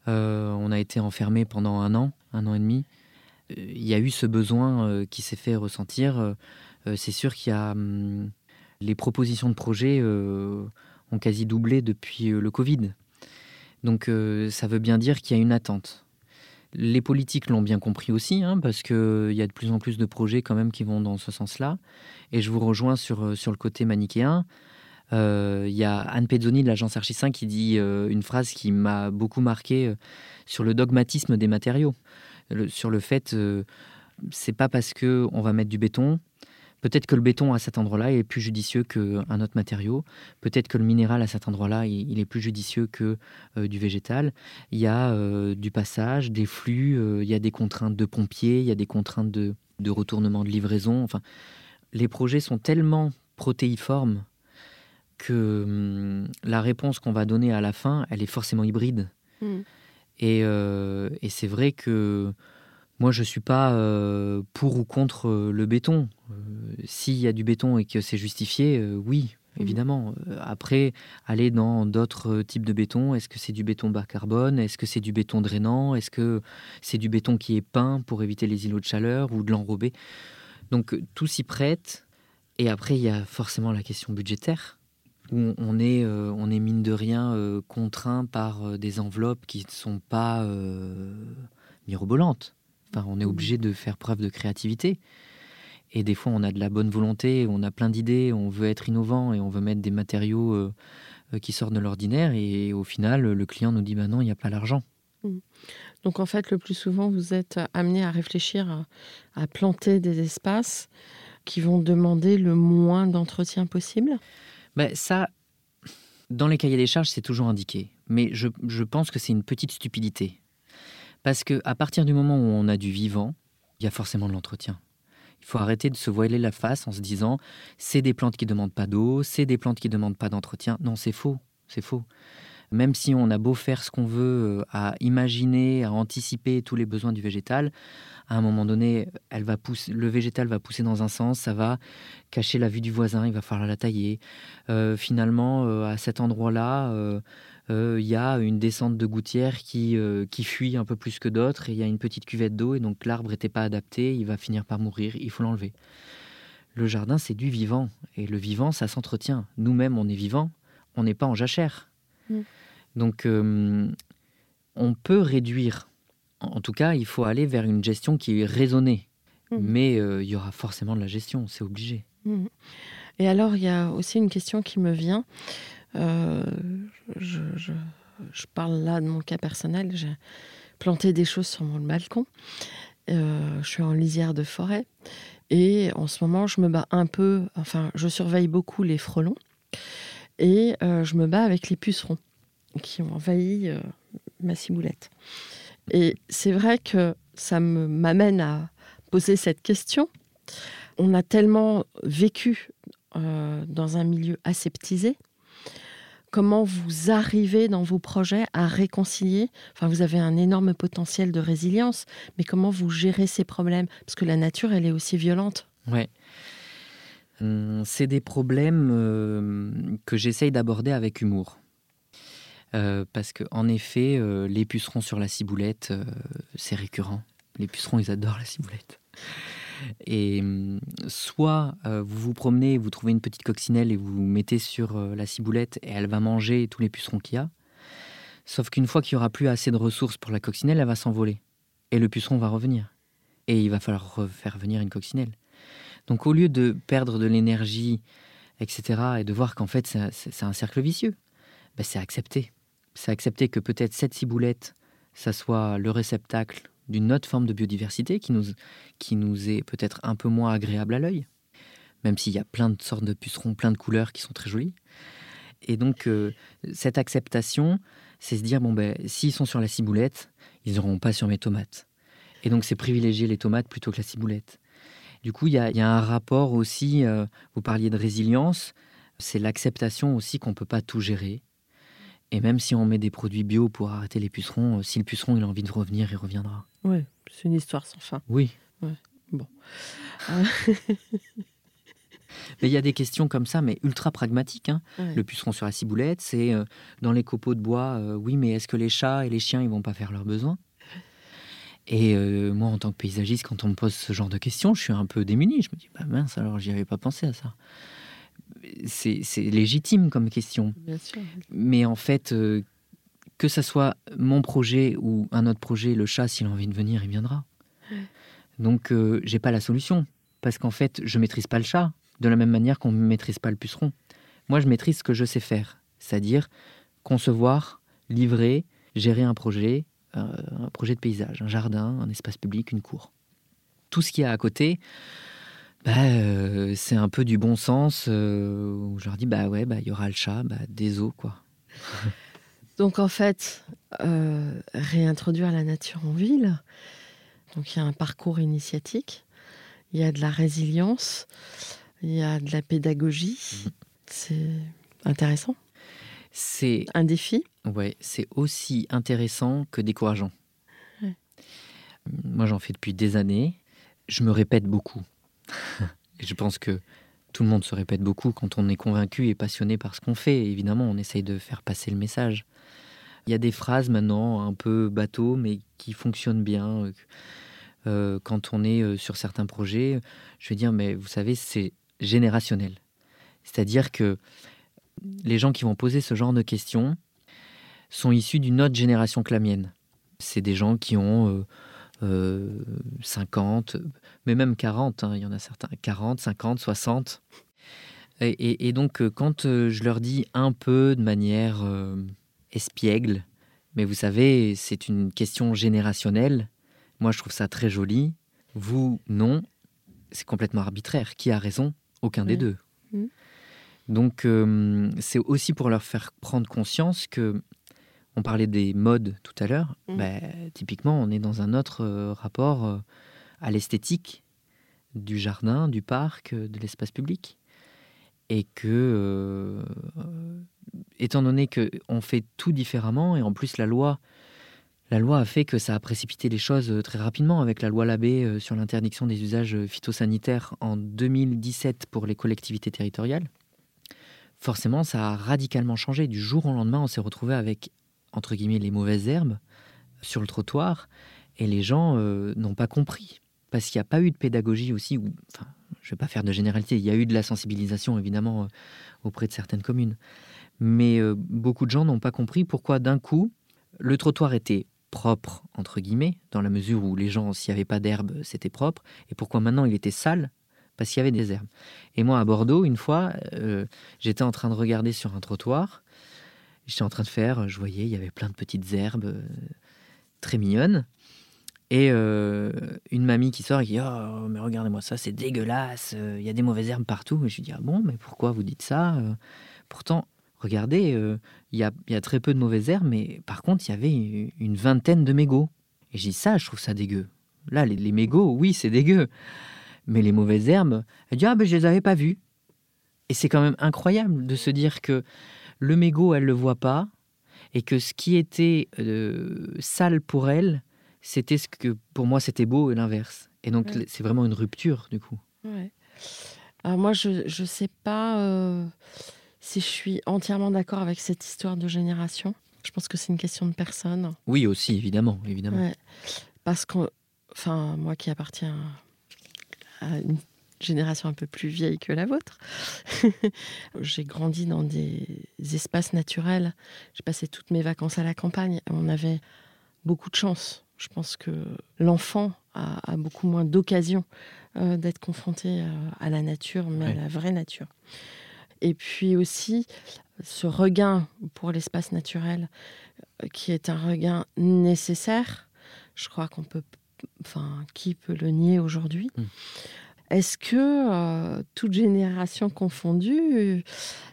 Euh, on a été enfermé pendant un an, un an et demi. Euh, il y a eu ce besoin qui s'est fait ressentir. C'est sûr qu'il y a hum, les propositions de projets ont quasi doublé depuis le Covid. Donc ça veut bien dire qu'il y a une attente. Les politiques l'ont bien compris aussi, hein, parce qu'il y a de plus en plus de projets quand même qui vont dans ce sens-là. Et je vous rejoins sur, sur le côté manichéen. Euh, il y a Anne Pezzoni de l'agence Archi 5 qui dit euh, une phrase qui m'a beaucoup marqué euh, sur le dogmatisme des matériaux. sur le fait, c'est pas parce que on va mettre du béton, Peut-être que le béton à cet endroit-là est plus judicieux qu'un autre matériau. Peut-être que le minéral à cet endroit-là, il est plus judicieux que du végétal. Il y a du passage, des flux, il y a des contraintes de pompiers, il y a des contraintes de, de retournement de livraison. Enfin, les projets sont tellement protéiformes que hum, la réponse qu'on va donner à la fin, elle est forcément hybride. Hmm. Et, euh, et c'est vrai que moi, je ne suis pas euh, pour ou contre euh, le béton. Euh, S'il y a du béton et que c'est justifié, oui, Mhm. évidemment. Après, aller dans d'autres types de béton, est-ce que c'est du béton bas carbone? Est-ce que c'est du béton drainant? Est-ce que c'est du béton qui est peint pour éviter les îlots de chaleur ou de l'enrober? Donc, tout s'y prête. Et après, il y a forcément la question budgétaire où on est, euh, on est mine de rien euh, contraint par euh, des enveloppes qui ne sont pas mirobolantes. On est obligé de faire preuve de créativité. Et des fois, on a de la bonne volonté, on a plein d'idées, on veut être innovant et on veut mettre des matériaux euh, euh, qui sortent de l'ordinaire. Et au final, le client nous dit bah non, il n'y a pas l'argent. Donc en fait, le plus souvent, vous êtes amené à réfléchir à, à planter des espaces qui vont demander le moins d'entretien possible. Ben, ça, dans les cahiers des charges, c'est toujours indiqué. Mais je, je pense que c'est une petite stupidité. Parce que à partir du moment où on a du vivant, il y a forcément de l'entretien. Il faut arrêter de se voiler la face en se disant c'est des plantes qui demandent pas d'eau, c'est des plantes qui demandent pas d'entretien. Non, c'est faux, c'est faux. Même si on a beau faire ce qu'on veut, euh, à imaginer, à anticiper tous les besoins du végétal, à un moment donné, elle va pousser, le végétal va pousser dans un sens, ça va cacher la vue du voisin, il va falloir la tailler. Euh, finalement, euh, à cet endroit-là, il y a une descente de gouttière qui, euh, qui fuit un peu plus que d'autres, et il y a une petite cuvette d'eau, et donc l'arbre n'était pas adapté, il va finir par mourir, il faut l'enlever. Le jardin, c'est du vivant, et le vivant, ça s'entretient. Nous-mêmes, on est vivant, on n'est pas en jachère. Mm. Donc, euh, on peut réduire. En tout cas, il faut aller vers une gestion qui est raisonnée. Mhm. Mais euh, il y aura forcément de la gestion, c'est obligé. Mhm. Et alors, il y a aussi une question qui me vient. Euh, je, parle là de mon cas personnel. J'ai planté des choses sur mon balcon. Euh, je suis en lisière de forêt. Et en ce moment, je me bats un peu. Enfin, je surveille beaucoup les frelons. Et euh, je me bats avec les pucerons qui ont envahi ma ciboulette. Et c'est vrai que ça m'amène à poser cette question. On a tellement vécu dans un milieu aseptisé. Comment vous arrivez dans vos projets à réconcilier? Enfin, vous avez un énorme potentiel de résilience, mais comment vous gérez ces problèmes? Parce que la nature, elle est aussi violente. Ouais. Hum, C'est des problèmes euh, que j'essaye d'aborder avec humour. Euh, parce que en effet, euh, les pucerons sur la ciboulette, c'est récurrent. Les pucerons, ils adorent la ciboulette. Et hum, soit euh, vous vous promenez, vous trouvez une petite coccinelle et vous vous mettez sur euh, la ciboulette et elle va manger tous les pucerons qu'il y a. Sauf qu'une fois qu'il n'y aura plus assez de ressources pour la coccinelle, elle va s'envoler. Et le puceron va revenir. Et il va falloir refaire venir une coccinelle. Donc au lieu de perdre de l'énergie, etc., et de voir qu'en fait c'est un- c'est c'est un cercle vicieux, ben, c'est accepter. C'est accepter que peut-être cette ciboulette, ça soit le réceptacle d'une autre forme de biodiversité qui nous, qui nous est peut-être un peu moins agréable à l'œil, même s'il y a plein de sortes de pucerons, plein de couleurs qui sont très jolies. Et donc euh, cette acceptation, c'est se dire, bon ben, s'ils sont sur la ciboulette, ils n'auront pas sur mes tomates. Et donc c'est privilégier les tomates plutôt que la ciboulette. Du coup, il y, a- y a un rapport aussi, euh, vous parliez de résilience, c'est l'acceptation aussi qu'on ne peut pas tout gérer. Et même si on met des produits bio pour arrêter les pucerons, euh, si le puceron il a envie de revenir, il reviendra. Oui, c'est une histoire sans fin. Oui. Bon. *laughs* Mais il y a des questions comme ça, mais ultra pragmatiques. hein. Ouais. Le puceron sur la ciboulette, c'est euh, dans les copeaux de bois, euh, oui, mais est-ce que les chats et les chiens, ils vont pas faire leurs besoins? Et euh, moi, en tant que paysagiste, quand on me pose ce genre de questions, je suis un peu démuni. Je me dis, bah mince, alors j'y avais pas pensé à ça. C'est légitime comme question. Bien sûr. Mais en fait, euh, que ça soit mon projet ou un autre projet, le chat, s'il a envie de venir, il viendra. Donc, euh, j'ai pas la solution. Parce qu'en fait, je maîtrise pas le chat, de la même manière qu'on ne maîtrise pas le puceron. Moi, je maîtrise ce que je sais faire, c'est-à-dire concevoir, livrer, gérer un projet, euh, un projet de paysage, un jardin, un espace public, une cour. Tout ce qu'il y a à côté, bah, euh, c'est un peu du bon sens, euh, où je leur dis, bah ouais, bah, il y aura le chat, bah, des os, quoi. *laughs* Donc en fait, euh, réintroduire la nature en ville. Donc il y a un parcours initiatique, il y a de la résilience, il y a de la pédagogie. C'est intéressant. C'est un défi. Ouais, c'est aussi intéressant que décourageant. Moi, j'en fais depuis des années. Je me répète beaucoup. *laughs* et je pense que tout le monde se répète beaucoup quand on est convaincu et passionné par ce qu'on fait. Évidemment, on essaye de faire passer le message. Il y a des phrases maintenant un peu bateau, mais qui fonctionnent bien. Euh, quand on est euh, sur certains projets, je vais dire, mais vous savez, c'est générationnel. C'est-à-dire que les gens qui vont poser ce genre de questions sont issus d'une autre génération que la mienne. C'est des gens qui ont 50, euh, mais même 40, hein, il y en a certains, 40, 50, 60. Et, et donc, quand je leur dis un peu de manière espiègle. Mais vous savez, c'est une question générationnelle. Moi, je trouve ça très joli. Vous, non. C'est complètement arbitraire. Qui a raison? Aucun des deux. Mm. Donc, euh, c'est aussi pour leur faire prendre conscience que, on parlait des modes tout à l'heure, mm. bah, typiquement, on est dans un autre euh, rapport euh, à l'esthétique du jardin, du parc, de l'espace public. Et que étant donné qu'on fait tout différemment, et en plus la loi, la loi a fait que ça a précipité les choses euh, très rapidement avec la loi Labbé euh, sur l'interdiction des usages euh, phytosanitaires en 2017 pour les collectivités territoriales. Forcément, ça a radicalement changé. Du jour au lendemain, on s'est retrouvé avec, entre guillemets, les mauvaises herbes sur le trottoir, et les gens n'ont pas compris. Parce qu'il n'y a pas eu de pédagogie aussi, ou, enfin, je ne vais pas faire de généralité, il y a eu de la sensibilisation évidemment auprès de certaines communes. Mais euh, beaucoup de gens n'ont pas compris pourquoi d'un coup, le trottoir était propre, entre guillemets, dans la mesure où les gens, s'il n'y avait pas d'herbe, c'était propre, et pourquoi maintenant il était sale, parce qu'il y avait des herbes. Et moi, à Bordeaux, une fois, euh, j'étais en train de regarder sur un trottoir, j'étais en train de faire, je voyais, il y avait plein de petites herbes euh, très mignonnes, et une mamie qui sort et qui dit Oh, mais regardez-moi ça, c'est dégueulasse, il y a des mauvaises herbes partout. Et je lui dis Ah bon, mais pourquoi vous dites ça Pourtant, regardez, euh, il y, a, très peu de mauvaises herbes, mais par contre, il y avait une vingtaine de mégots. Et j'ai dit ça, je trouve ça dégueu. Là, les, mégots, oui, c'est dégueu. Mais les mauvaises herbes, elle dit, ah ben je les avais pas vues. Et c'est quand même incroyable de se dire que le mégot, elle le voit pas, et que ce qui était euh, sale pour elle, c'était ce que pour moi c'était beau et l'inverse. Et donc c'est vraiment une rupture du coup. Ouais. Alors moi je ne sais pas. Euh, si je suis entièrement d'accord avec cette histoire de génération. Je pense que c'est une question de personne. Oui, aussi, évidemment. évidemment. Parce que, enfin, moi qui appartiens à une génération un peu plus vieille que la vôtre, *laughs* j'ai grandi dans des espaces naturels. J'ai passé toutes mes vacances à la campagne. On avait beaucoup de chance. Je pense que l'enfant a, beaucoup moins d'occasions euh, d'être confronté euh, à la nature, mais à la vraie nature. Et puis aussi ce regain pour l'espace naturel, euh, qui est un regain nécessaire. Je crois qu'on peut, enfin, qui peut le nier aujourd'hui hmm. Est-ce que euh, toute génération confondue,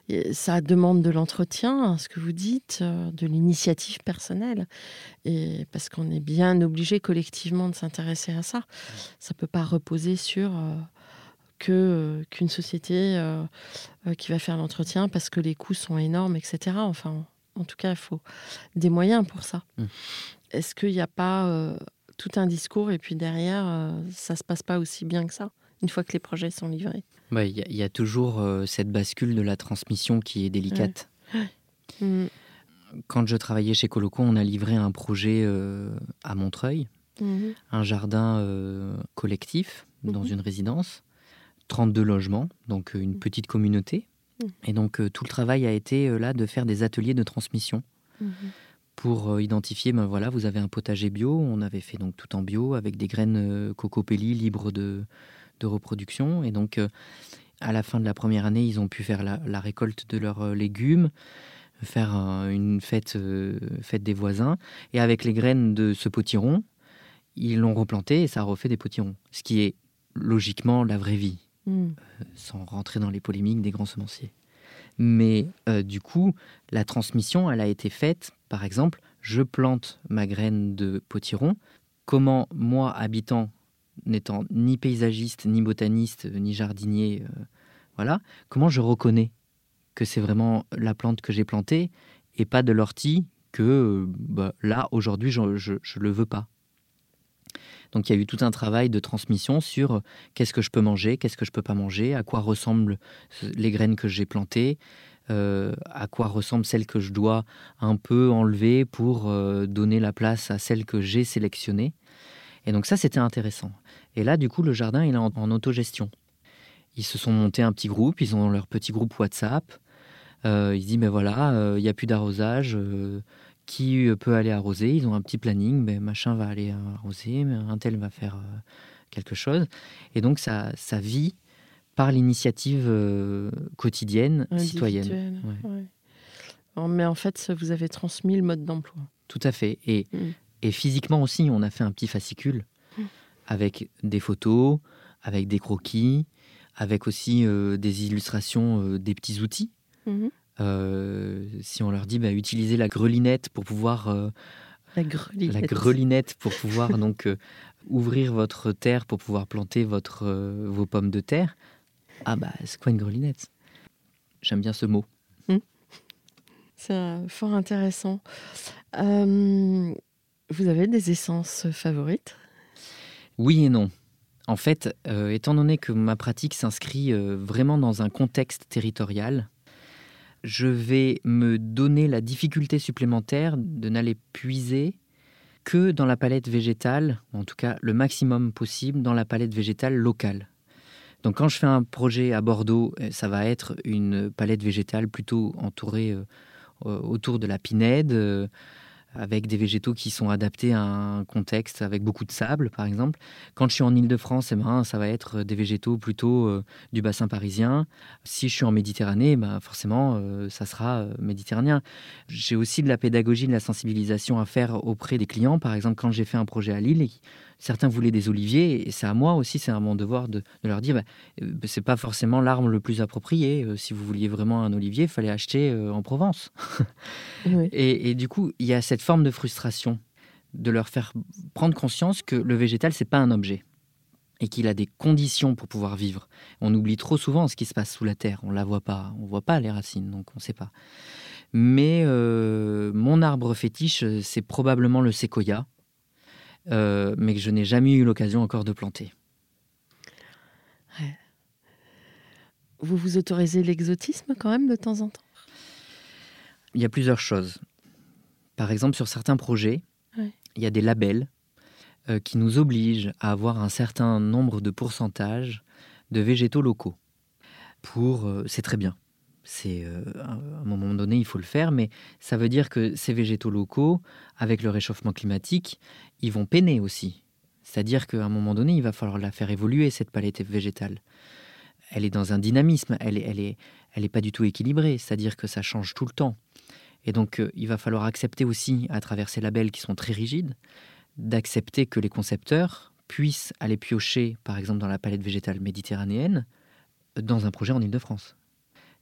euh, ça demande de l'entretien, ce que vous dites, de l'initiative personnelle? Et parce qu'on est bien obligé collectivement de s'intéresser à ça. Ça peut pas reposer sur que euh, qu'une société euh, euh, qui va faire l'entretien parce que les coûts sont énormes, etc. Enfin, en tout cas, il faut des moyens pour ça. Mmh. Est-ce qu'il n'y a pas tout un discours et puis derrière, ça se passe pas aussi bien que ça? Une fois que les projets sont livrés bah, Il y, a toujours cette bascule de la transmission qui est délicate. Mmh. Quand je travaillais chez Coloco, on a livré un projet à Montreuil, mmh. un jardin collectif dans une résidence. 32 logements, donc euh, une mm. petite communauté. Mm. Et donc euh, tout le travail a été euh, là de faire des ateliers de transmission mm-hmm. pour identifier, ben voilà, vous avez un potager bio, on avait fait donc tout en bio avec des graines cocopelli libres de, de reproduction. Et donc à la fin de la première année, ils ont pu faire la, récolte de leurs légumes, faire une fête, fête des voisins. Et avec les graines de ce potiron, ils l'ont replanté et ça a refait des potirons. Ce qui est logiquement la vraie vie. Hmm. Euh, sans rentrer dans les polémiques des grands semenciers. Mais euh, du coup, la transmission, elle a été faite, par exemple, je plante ma graine de potiron. Comment moi, habitant, n'étant ni paysagiste, ni botaniste, ni jardinier, euh, voilà, comment je reconnais que c'est vraiment la plante que j'ai plantée et pas de l'ortie que bah, là, aujourd'hui, je ne le veux pas? Donc il y a eu tout un travail de transmission sur euh, qu'est-ce que je peux manger, qu'est-ce que je peux pas manger, à quoi ressemblent les graines que j'ai plantées, euh, à quoi ressemblent celles que je dois un peu enlever pour euh, donner la place à celles que j'ai sélectionnées. Et donc ça, c'était intéressant. Et là, du coup, le jardin, il est en, autogestion. Ils se sont montés un petit groupe, ils ont leur petit groupe WhatsApp. ils disent, mais voilà, il n'y a plus d'arrosage, qui euh, peut aller arroser? Ils ont un petit planning, mais machin va aller arroser, mais un tel va faire euh, quelque chose. Et donc ça, ça vit par l'initiative euh, quotidienne citoyenne. Mais en fait, vous avez transmis le mode d'emploi. Tout à fait. Et, mm. et physiquement aussi, on a fait un petit fascicule. Avec des photos, avec des croquis, avec aussi des illustrations des petits outils. Mm-hmm. Euh, si on leur dit bah, utiliser la grelinette pour pouvoir euh, la grelinette. la grelinette. pour pouvoir *laughs* donc euh, ouvrir votre terre pour pouvoir planter votre vos pommes de terre. Ah bah c'est quoi une grelinette? J'aime bien ce mot. Hmm. C'est fort intéressant. vous avez des essences favorites? Oui et non. En fait, étant donné que ma pratique s'inscrit vraiment dans un contexte territorial, je vais me donner la difficulté supplémentaire de n'aller puiser que dans la palette végétale, en tout cas le maximum possible dans la palette végétale locale. Donc quand je fais un projet à Bordeaux, euh, ça va être une palette végétale plutôt entourée euh, autour de la pinède, avec des végétaux qui sont adaptés à un contexte avec beaucoup de sable, par exemple. Quand je suis en Ile-de-France, eh ben, ça va être des végétaux plutôt euh, du bassin parisien. Si je suis en Méditerranée, ben, forcément, euh, ça sera euh, méditerranéen. J'ai aussi de la pédagogie, de la sensibilisation à faire auprès des clients. Par exemple, quand j'ai fait un projet à Lille, certains voulaient des oliviers, et c'est à moi aussi, c'est à mon devoir de, leur dire, bah, euh, c'est pas forcément l'arme le plus approprié. Euh, si vous vouliez vraiment un olivier, il fallait acheter euh, en Provence. *laughs* et, du coup, il y a cette forme de frustration de leur faire prendre conscience que le végétal, c'est pas un objet et qu'il a des conditions pour pouvoir vivre. On oublie trop souvent ce qui se passe sous la terre. On la voit pas, on voit pas les racines, donc on ne sait pas. Mais mon arbre fétiche, c'est probablement le séquoia, euh, mais que je n'ai jamais eu l'occasion encore de planter. Vous vous autorisez l'exotisme quand même de temps en temps? Il y a plusieurs choses. Par exemple, sur certains projets, il y a des labels euh, qui nous obligent à avoir un certain nombre de pourcentages de végétaux locaux. Pour, euh, c'est très bien. C'est à un moment donné, il faut le faire, mais ça veut dire que ces végétaux locaux, avec le réchauffement climatique, ils vont peiner aussi. C'est-à-dire qu'à un moment donné, il va falloir la faire évoluer, cette palette végétale. Elle est dans un dynamisme, elle n'est elle est, elle pas du tout équilibrée, c'est-à-dire que ça change tout le temps. Et donc, euh, il va falloir accepter aussi, à travers ces labels qui sont très rigides, d'accepter que les concepteurs puissent aller piocher, par exemple, dans la palette végétale méditerranéenne, dans un projet en Ile-de-France.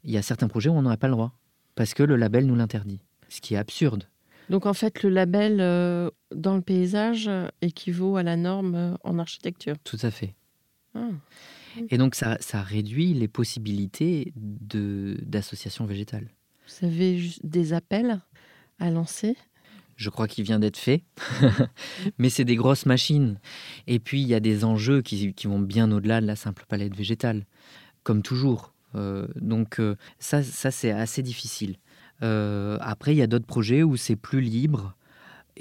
Il y a certains projets où on n'aurait pas le droit, parce que le label nous l'interdit, ce qui est absurde. Donc en fait, le label euh, dans le paysage euh, équivaut à la norme euh, en architecture. Tout à fait. Ah. Et donc ça, ça, réduit les possibilités d'associations végétales. Vous avez des appels à lancer? Je crois qu'il vient d'être fait. *laughs* Mais c'est des grosses machines. Et puis, il y a des enjeux qui, qui vont bien au-delà de la simple palette végétale, comme toujours. Donc, ça, ça c'est assez difficile. Euh, après, il y a d'autres projets où c'est plus libre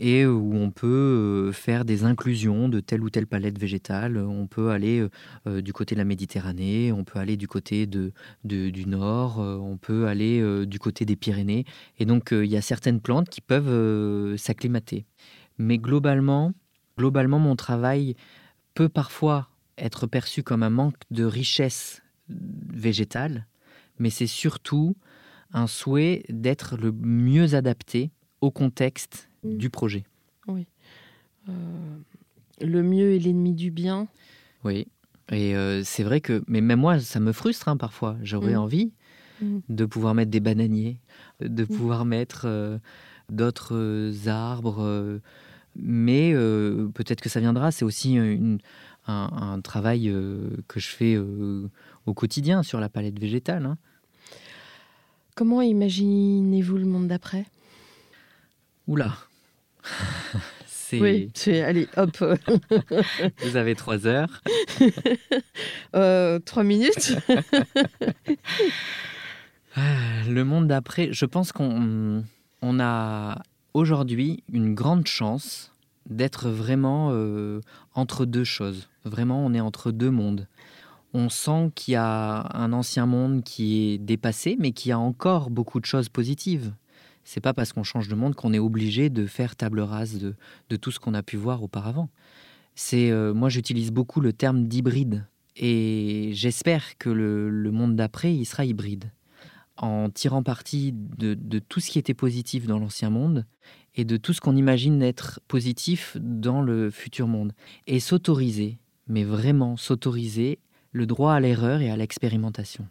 et où on peut euh, faire des inclusions de telle ou telle palette végétale. On peut aller euh, du côté de la Méditerranée, on peut aller du côté du Nord, on peut aller du côté des Pyrénées. Et donc, il y a certaines plantes qui peuvent s'acclimater. Mais globalement, globalement, mon travail peut parfois être perçu comme un manque de richesse végétale, mais c'est surtout un souhait d'être le mieux adapté au contexte mm. du projet. Oui. Euh, le mieux est l'ennemi du bien. Oui. Et euh, c'est vrai que, mais même moi, ça me frustre hein, parfois. J'aurais mm. envie mm. de pouvoir mettre des bananiers, de pouvoir mettre euh, d'autres arbres. mais peut-être que ça viendra. C'est aussi un, travail que je fais au quotidien sur la palette végétale. Hein. Comment imaginez-vous le monde d'après? Oula *laughs* C'est... Oui, c'est allez, hop, *laughs* Vous avez trois heures. *laughs* euh, trois minutes. Ah, Le monde d'après, je pense qu'on on a aujourd'hui une grande chance d'être vraiment euh, entre deux choses. Vraiment, on est entre deux mondes. On sent qu'il y a un ancien monde qui est dépassé, mais qui a encore beaucoup de choses positives. C'est pas parce qu'on change de monde qu'on est obligé de faire table rase de, tout ce qu'on a pu voir auparavant. C'est, euh, moi, j'utilise beaucoup le terme d'hybride, et j'espère que le, le monde d'après, il sera hybride en tirant parti de, de tout ce qui était positif dans l'ancien monde et de tout ce qu'on imagine être positif dans le futur monde. Et s'autoriser, mais vraiment s'autoriser, le droit à l'erreur et à l'expérimentation.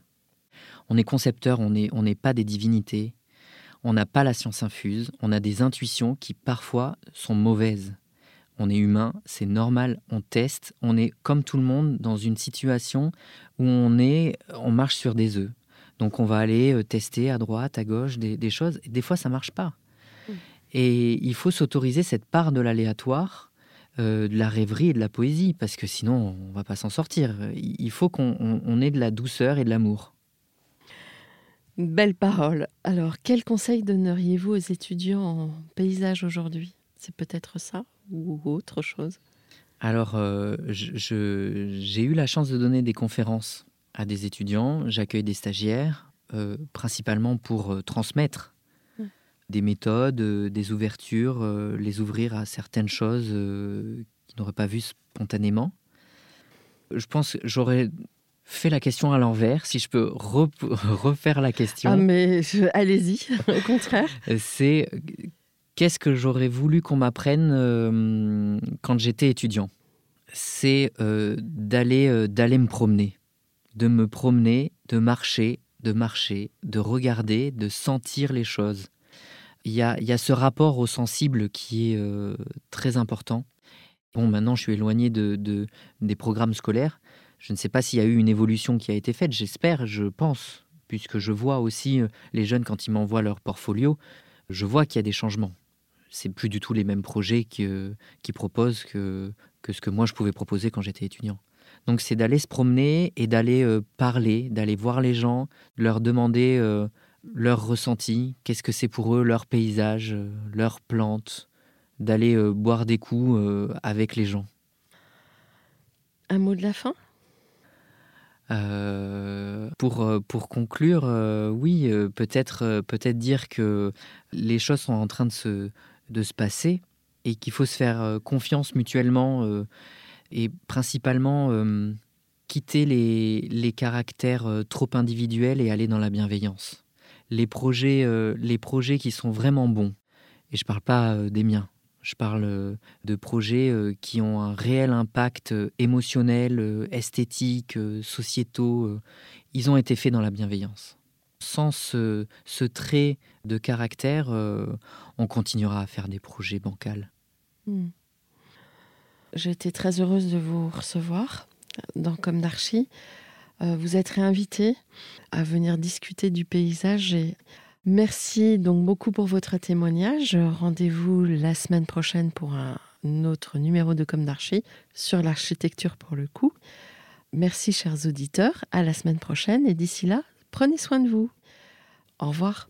On est concepteur, on n'est on pas des divinités, on n'a pas la science infuse, on a des intuitions qui parfois sont mauvaises. On est humain, c'est normal, on teste, on est comme tout le monde dans une situation où on est, on marche sur des œufs. Donc on va aller euh, tester à droite, à gauche des, des choses. Et des fois, ça marche pas. Mm. Et il faut s'autoriser cette part de l'aléatoire, euh, de la rêverie et de la poésie, parce que sinon, on va pas s'en sortir. Il faut qu'on on- on ait de la douceur et de l'amour. Belle parole. Alors, quel conseil donneriez-vous aux étudiants en paysage aujourd'hui? C'est peut-être ça ou autre chose? Alors, euh, j'ai eu la chance de donner des conférences à des étudiants. J'accueille des stagiaires, euh, principalement pour transmettre. Des méthodes, euh, des ouvertures, euh, les ouvrir à certaines choses euh, qu'ils n'auraient pas vues spontanément. Je pense que j'aurais fait la question à l'envers, si je peux *laughs* refaire la question. Ah, mais allez-y, *laughs* au contraire. c'est qu'est-ce que j'aurais voulu qu'on m'apprenne euh, quand j'étais étudiant? C'est euh, d'aller euh, d'aller me promener, de me promener, de marcher, de marcher, de regarder, de sentir les choses. Il y a, y a ce rapport au sensible qui est euh, très important. Bon, maintenant, je suis éloigné de, de- des programmes scolaires. Je ne sais pas s'il y a eu une évolution qui a été faite. J'espère, je pense, puisque je vois aussi euh, les jeunes quand ils m'envoient leur portfolio, je vois qu'il y a des changements. C'est plus du tout les mêmes projets qu'ils proposent que, que ce que moi je pouvais proposer quand j'étais étudiant. Donc c'est d'aller se promener et d'aller euh, parler, d'aller voir les gens, de leur demander leur ressenti, qu'est-ce que c'est pour eux, leur paysage, euh, leurs plantes, d'aller euh, boire des coups euh, avec les gens? Un mot de la fin? Euh, pour, pour conclure, oui, peut-être peut-être dire que les choses sont en train de se, de se passer et qu'il faut se faire confiance mutuellement et principalement quitter les, les caractères trop individuels et aller dans la bienveillance. Les projets, euh, les projets qui sont vraiment bons, et je ne parle pas euh, des miens, je parle euh, de projets qui ont un réel impact émotionnel, esthétique, sociétaux. Ils ont été faits dans la bienveillance. Sans ce, trait de caractère, on continuera à faire des projets bancals. Hmm. J'ai été très heureuse de vous recevoir dans Comme d'Archie. Euh, vous êtes réinvité à venir discuter du paysage et merci donc beaucoup pour votre témoignage. Rendez-vous la semaine prochaine pour un autre numéro de Comme d'Archie sur l'architecture pour le coup. Merci chers auditeurs, à la semaine prochaine et d'ici là, prenez soin de vous. Au revoir.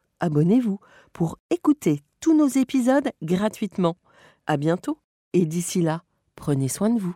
abonnez-vous pour écouter tous nos épisodes gratuitement. À bientôt et d'ici là, prenez soin de vous.